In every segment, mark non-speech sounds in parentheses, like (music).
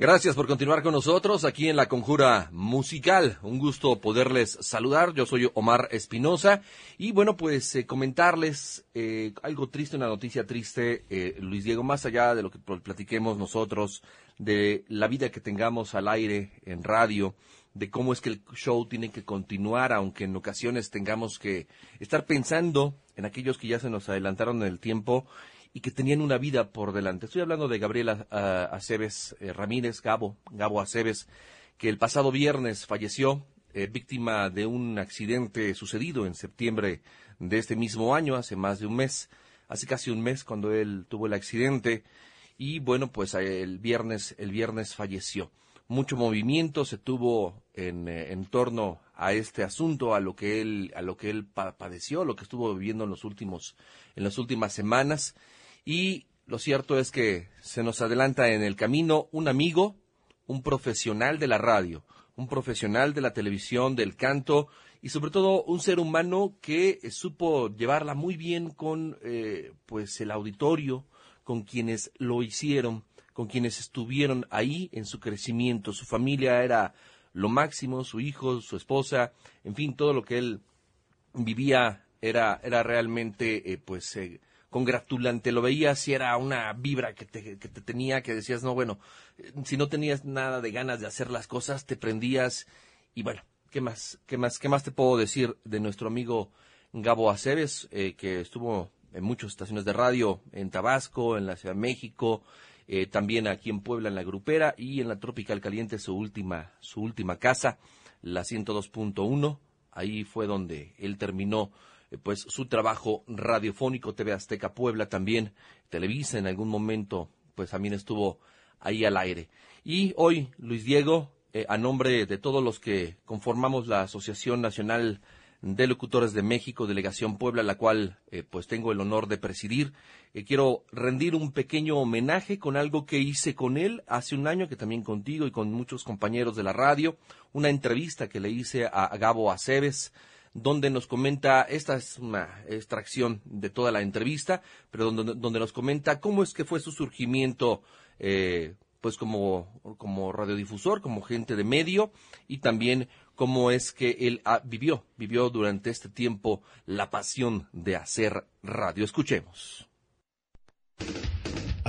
Gracias por continuar con nosotros aquí en la Conjura Musical. Un gusto poderles saludar. Yo soy Omar Espinosa y bueno, pues eh, comentarles eh, algo triste, una noticia triste, eh, Luis Diego, más allá de lo que platiquemos nosotros, de la vida que tengamos al aire en radio, de cómo es que el show tiene que continuar, aunque en ocasiones tengamos que estar pensando en aquellos que ya se nos adelantaron en el tiempo y que tenían una vida por delante. Estoy hablando de Gabriela uh, Aceves eh, Ramírez, Gabo, Gabo Aceves, que el pasado viernes falleció eh, víctima de un accidente sucedido en septiembre de este mismo año, hace más de un mes, hace casi un mes cuando él tuvo el accidente y bueno, pues el viernes, el viernes falleció. Mucho movimiento se tuvo en, en torno a este asunto, a lo que él, a lo que él padeció, lo que estuvo viviendo en los últimos, en las últimas semanas y lo cierto es que se nos adelanta en el camino un amigo, un profesional de la radio, un profesional de la televisión, del canto y sobre todo un ser humano que supo llevarla muy bien con eh, pues el auditorio, con quienes lo hicieron, con quienes estuvieron ahí en su crecimiento. Su familia era lo máximo, su hijo, su esposa, en fin, todo lo que él vivía era, era realmente eh, pues eh, congratulante, lo veías si era una vibra que te, que te tenía, que decías, no, bueno, si no tenías nada de ganas de hacer las cosas, te prendías y bueno, ¿qué más, qué más, qué más te puedo decir de nuestro amigo Gabo Aceves, eh, que estuvo en muchas estaciones de radio, en Tabasco, en la Ciudad de México, eh, también aquí en Puebla, en la Grupera, y en la Tropical Caliente, su última, su última casa, la 102.1, ahí fue donde él terminó eh, pues su trabajo radiofónico, TV Azteca Puebla también, Televisa en algún momento, pues también estuvo ahí al aire. Y hoy, Luis Diego, eh, a nombre de todos los que conformamos la Asociación Nacional de Locutores de México, Delegación Puebla, la cual eh, pues tengo el honor de presidir. quiero rendir un pequeño homenaje con algo que hice con él hace un año, que también contigo y con muchos compañeros de la radio, una entrevista que le hice a Gabo Aceves, donde nos comenta, esta es una extracción de toda la entrevista, pero donde, donde nos comenta cómo es que fue su surgimiento, eh, pues como, como radiodifusor, como gente de medio, y también cómo es que él vivió, vivió durante este tiempo la pasión de hacer radio. Escuchemos.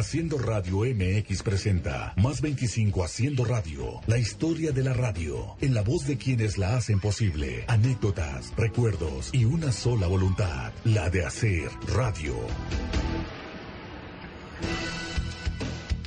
Haciendo Radio MX presenta Más 25 Haciendo Radio, la historia de la radio, en la voz de quienes la hacen posible, anécdotas, recuerdos y una sola voluntad, la de hacer radio.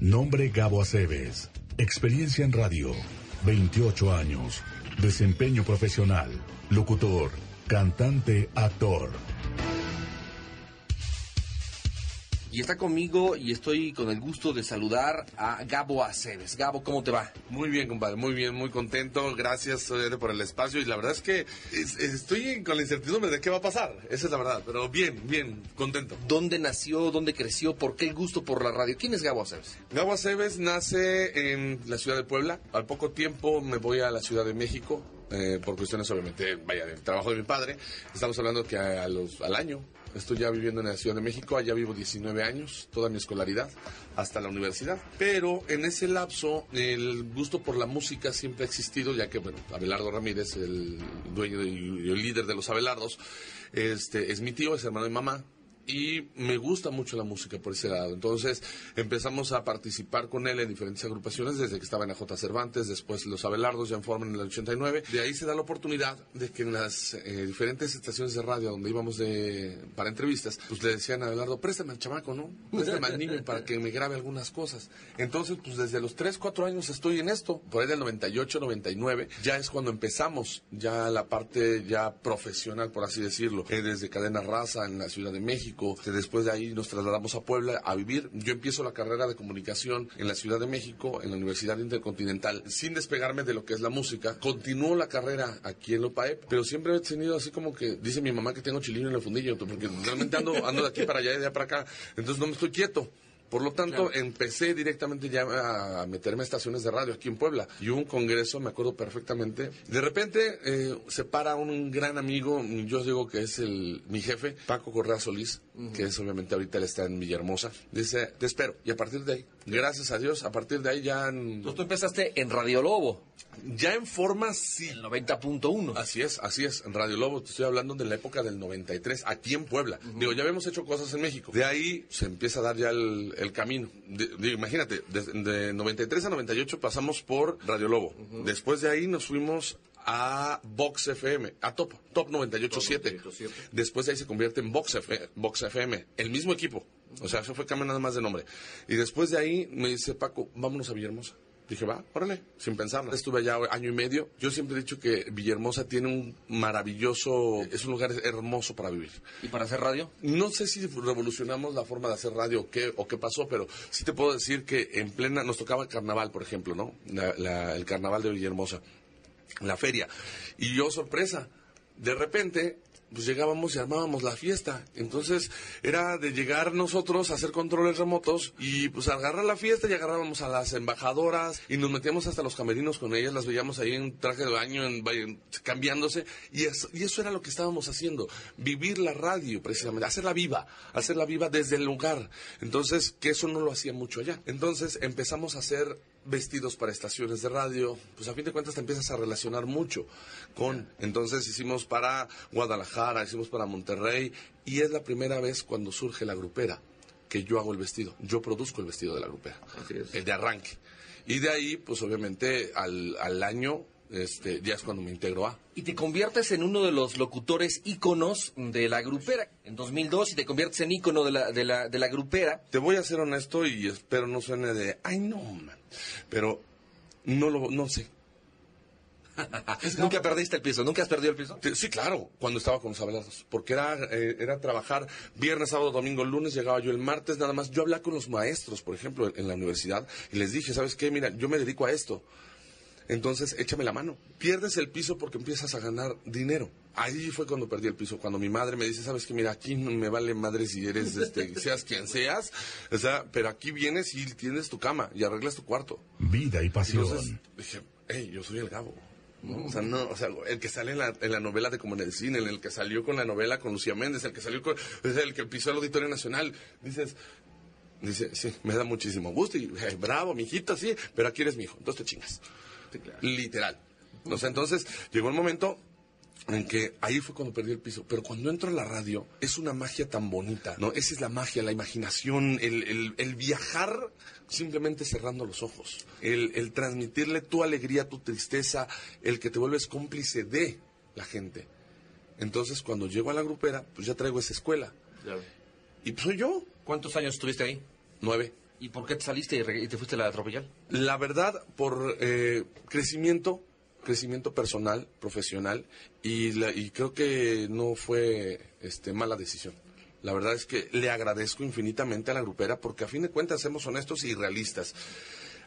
Nombre Gabo Aceves, experiencia en radio, 28 años, desempeño profesional, locutor, cantante, actor. Y está conmigo y estoy con el gusto de saludar a Gabo Aceves. Gabo, ¿cómo te va? Muy bien, compadre, muy bien, muy contento. Gracias por el espacio y la verdad es que estoy con la incertidumbre de qué va a pasar. Esa es la verdad, pero bien, bien, contento. ¿Dónde nació? ¿Dónde creció? ¿Por qué el gusto por la radio? ¿Quién es Gabo Aceves? Gabo Aceves nace en la ciudad de Puebla. Al poco tiempo me voy a la Ciudad de México. Eh, por cuestiones obviamente, vaya, del trabajo de mi padre. Estamos hablando que a los, al año Estoy ya viviendo en la Ciudad de México, allá vivo 19 años, toda mi escolaridad, hasta la universidad. Pero en ese lapso, el gusto por la música siempre ha existido, ya que, bueno, Abelardo Ramírez, el dueño y el líder de los Abelardos, este, es mi tío, es hermano de mamá, y me gusta mucho la música por ese lado. Entonces empezamos a participar con él en diferentes agrupaciones desde que estaba en la J. Cervantes, después los Abelardos ya en forma en el 89. De ahí se da la oportunidad de que en las eh, diferentes estaciones de radio donde íbamos de, para entrevistas, pues le decían a Abelardo, préstame al chamaco, ¿no? Préstame al niño para que me grabe algunas cosas. Entonces, pues desde los 3, 4 años estoy en esto. Por ahí del 98, 99, ya es cuando empezamos ya la parte ya profesional, por así decirlo. Eh, desde Cadena Raza en la Ciudad de México Después de ahí nos trasladamos a Puebla a vivir. Yo empiezo la carrera de comunicación en la Ciudad de México, en la Universidad Intercontinental, sin despegarme de lo que es la música. Continúo la carrera aquí en Lopaep, pero siempre he tenido así como que, dice mi mamá que tengo chilino en el fundillo, porque realmente ando, ando de aquí para allá y de allá para acá. Entonces no me estoy quieto. Por lo tanto, empecé directamente ya a meterme a estaciones de radio aquí en Puebla. Y hubo un congreso, me acuerdo perfectamente. De repente eh, se para un gran amigo, yo digo que es el, mi jefe, Paco Correa Solís, que es obviamente ahorita él está en Villahermosa. Dice, te espero. Y a partir de ahí Gracias a Dios, a partir de ahí ya... Entonces tú empezaste en Radio Lobo. Ya en forma sí. El 90.1. Así es, así es. En Radio Lobo te estoy hablando de la época del 93, aquí en Puebla. Digo, ya habíamos hecho cosas en México. De ahí se empieza a dar ya el, camino. digo, imagínate, de, 93 a 98 pasamos por Radio Lobo. Después de ahí nos fuimos a Vox FM, a Top, Top 98.7. Después de ahí se convierte en Vox, Vox FM, el mismo equipo. O sea, eso fue cambio nada más de nombre. Y después de ahí me dice Paco, vámonos a Villahermosa. Dije, va, órale, sin pensarlo. Estuve allá año y medio. Yo siempre he dicho que Villahermosa tiene un maravilloso, es un lugar hermoso para vivir. ¿Y para hacer radio? No sé si revolucionamos la forma de hacer radio o qué, o qué pasó, pero sí te puedo decir que en plena, nos tocaba el carnaval, por ejemplo, ¿no? el carnaval de Villahermosa, la feria. Y yo, sorpresa, de repente pues llegábamos y armábamos la fiesta. Entonces era de llegar nosotros a hacer controles remotos y pues agarrar la fiesta y agarrábamos a las embajadoras y nos metíamos hasta los camerinos con ellas, las veíamos ahí en traje de baño, en, cambiándose y y eso era lo que estábamos haciendo, vivir la radio precisamente, hacerla viva, hacerla viva desde el lugar. Entonces, que eso no lo hacía mucho allá. Entonces empezamos a hacer vestidos para estaciones de radio, pues a fin de cuentas te empiezas a relacionar mucho con. Entonces hicimos para Guadalajara, hicimos para Monterrey y es la primera vez cuando surge la grupera que yo hago el vestido. Yo produzco el vestido de la grupera, el de arranque. Y de ahí, pues obviamente al, al año este, ya es cuando me integro a. Y te conviertes en uno de los locutores íconos de la grupera. En 2002 y te conviertes en ícono de la, de la, de la grupera. Te voy a ser honesto y espero no suene de, ay no, man. Pero no lo, no sé. (laughs) ¿Nunca perdiste el piso? ¿Nunca has perdido el piso? Sí, claro, cuando estaba con los abrazos. Porque era, eh, era trabajar viernes, sábado, domingo, lunes, llegaba yo el martes nada más. Yo hablaba con los maestros, por ejemplo, en la universidad, y les dije, ¿sabes qué? Mira, yo me dedico a esto. Entonces, échame la mano. Pierdes el piso porque empiezas a ganar dinero. Ahí fue cuando perdí el piso, cuando mi madre me dice, sabes que mira, aquí no me vale madre si eres, este, (laughs) seas quien seas, o sea, pero aquí vienes y tienes tu cama y arreglas tu cuarto. Vida y pasión. Entonces, dije, hey, yo soy el Gabo. O sea, no, o sea, el que sale en la, en la, novela de como en el cine, en el que salió con la novela con Lucía Méndez, el que salió con, es el que pisó el Auditorio Nacional. Dices, dice, sí, me da muchísimo gusto y bravo, mijito, sí, pero aquí eres mi hijo, entonces te chingas. Literal. entonces llegó el momento en que ahí fue cuando perdí el piso. Pero cuando entro a la radio, es una magia tan bonita, ¿no? Esa es la magia, la imaginación, el, viajar simplemente cerrando los ojos, el, transmitirle tu alegría, tu tristeza, el que te vuelves cómplice de la gente. Entonces, cuando llego a la grupera, pues ya traigo esa escuela. Y pues soy yo. ¿Cuántos años estuviste ahí? Nueve. ¿Y por qué te saliste y, te fuiste a la Tropical? La verdad, por eh, crecimiento, crecimiento personal, profesional, y, y creo que no fue este, mala decisión. La verdad es que le agradezco infinitamente a la grupera porque a fin de cuentas somos honestos y realistas.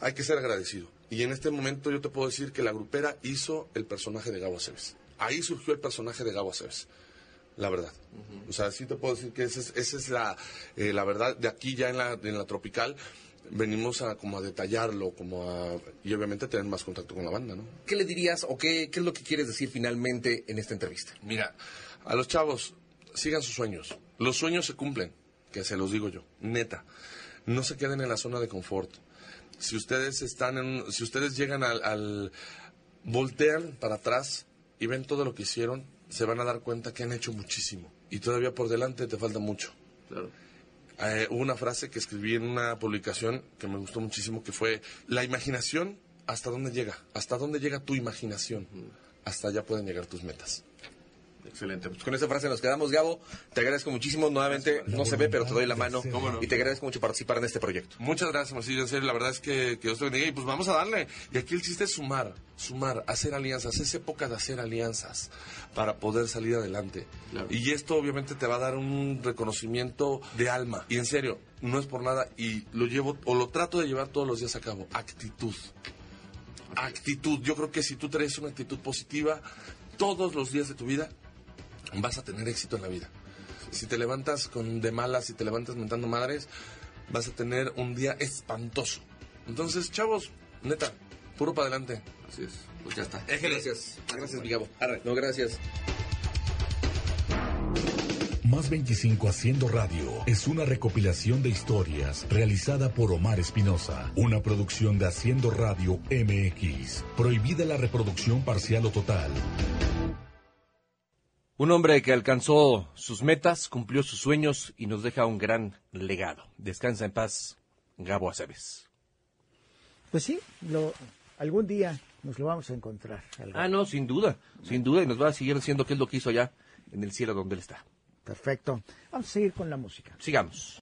Hay que ser agradecido. Y en este momento yo te puedo decir que la grupera hizo el personaje de Gabo Aceves. Ahí surgió el personaje de Gabo Aceves la verdad. O sea, sí te puedo decir que esa es, esa es la, eh, la verdad. De aquí ya en la, en la tropical venimos a como a detallarlo, como a, y obviamente tener más contacto con la banda, ¿no? ¿Qué le dirías o qué, qué es lo que quieres decir finalmente en esta entrevista? Mira, a los chavos, sigan sus sueños. Los sueños se cumplen, que se los digo yo, neta. No se queden en la zona de confort. Si ustedes están en, si ustedes llegan al, al voltean para atrás y ven todo lo que hicieron, se van a dar cuenta que han hecho muchísimo y todavía por delante te falta mucho. Eh, una frase que escribí en una publicación que me gustó muchísimo que fue la imaginación hasta dónde llega, hasta dónde llega tu imaginación, hasta allá pueden llegar tus metas. Excelente. Pues con esa frase nos quedamos, Gabo. Te agradezco muchísimo. Nuevamente, no se ve, pero te doy la mano. Y te agradezco mucho participar en este proyecto. Muchas gracias, Marcillo. En serio, la verdad es que, que Dios te bendiga. Y pues vamos a darle. Y aquí el chiste es sumar, sumar, hacer alianzas. Es época de hacer alianzas para poder salir adelante. Y esto obviamente te va a dar un reconocimiento de alma. Y en serio, no es por nada. Y lo llevo, o lo trato de llevar todos los días a cabo. Actitud. Actitud. Yo creo que si tú traes una actitud positiva todos los días de tu vida, vas a tener éxito en la vida. Si te levantas con de malas, si te levantas mentando madres, vas a tener un día espantoso. Entonces, chavos, neta, puro para adelante. Así es. Pues ya está. Gracias. Gracias, mi No, gracias. Más 25 Haciendo Radio es una recopilación de historias realizada por Omar Espinosa, una producción de Haciendo Radio MX. Prohibida la reproducción parcial o total. Un hombre que alcanzó sus metas, cumplió sus sueños y nos deja un gran legado. Descansa en paz, Gabo Aceves. Pues sí, lo, algún día nos lo vamos a encontrar. Ah, no, sin duda, sin duda, y nos va a seguir diciendo qué es lo que hizo allá en el cielo donde él está. Perfecto. Vamos a seguir con la música. Sigamos.